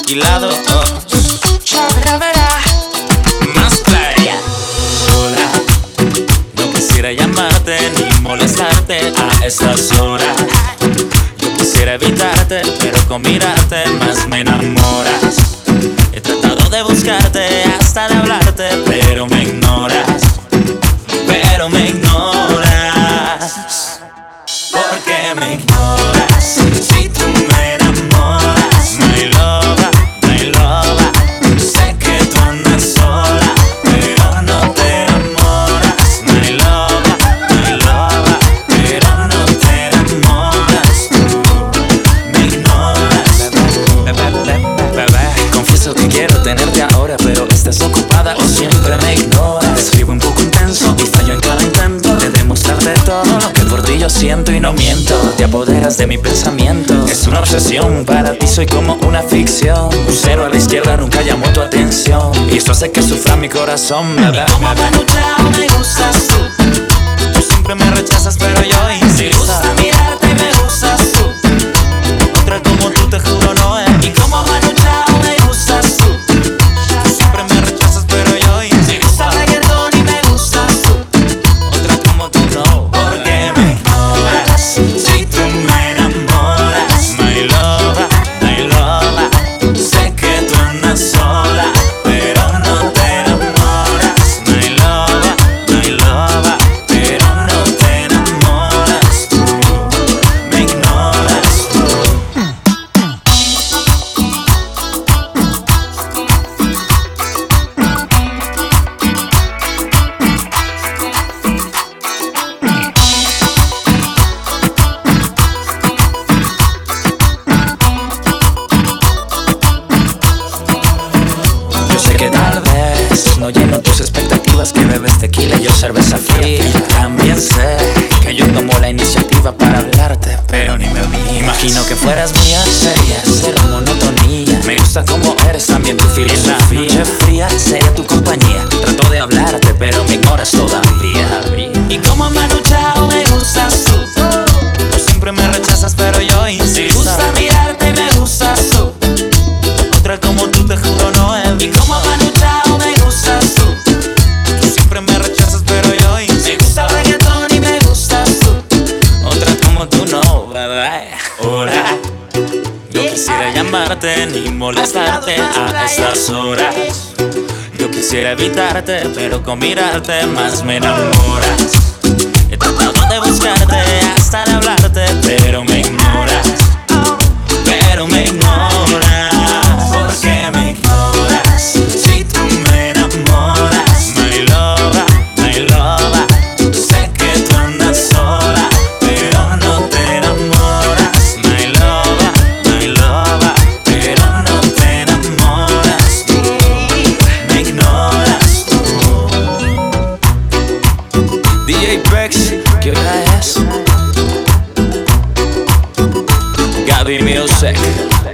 alquilado. Oh. Más playa. Hola, no quisiera llamarte ni molestarte a estas horas. Yo quisiera evitarte, pero con mirarte más me enamoras. He tratado de buscarte hasta de hablarte, pero me ignoras. Pero me ignoras. Porque me ignoras. Si tú siento y no miento. Te apoderas de mi pensamiento, es una obsesión. Para ti soy como una ficción. Un cero a la izquierda nunca llamó tu atención. Y eso hace que sufra mi corazón. Bebé, como me me gustas tú. Tú siempre me rechazas, pero yo insisto. Que bebes tequila y yo cerveza fría. También sé que yo tomo la iniciativa para hablarte, pero ni me vi. Imagino que fueras mía, sería cero monotonía. Me gusta como eres también tu filosofía. Noche fría sería tu compañía. Trato de hablarte, pero me ignoras todavía. Tú, no, bebé. Hola. Yo quisiera llamarte ni molestarte a estas horas. Yo quisiera evitarte, pero con mirarte más me enamoras. He tratado de buscarte hasta de hablarte, pero me shake Brexit, your ass. Gary Milsek.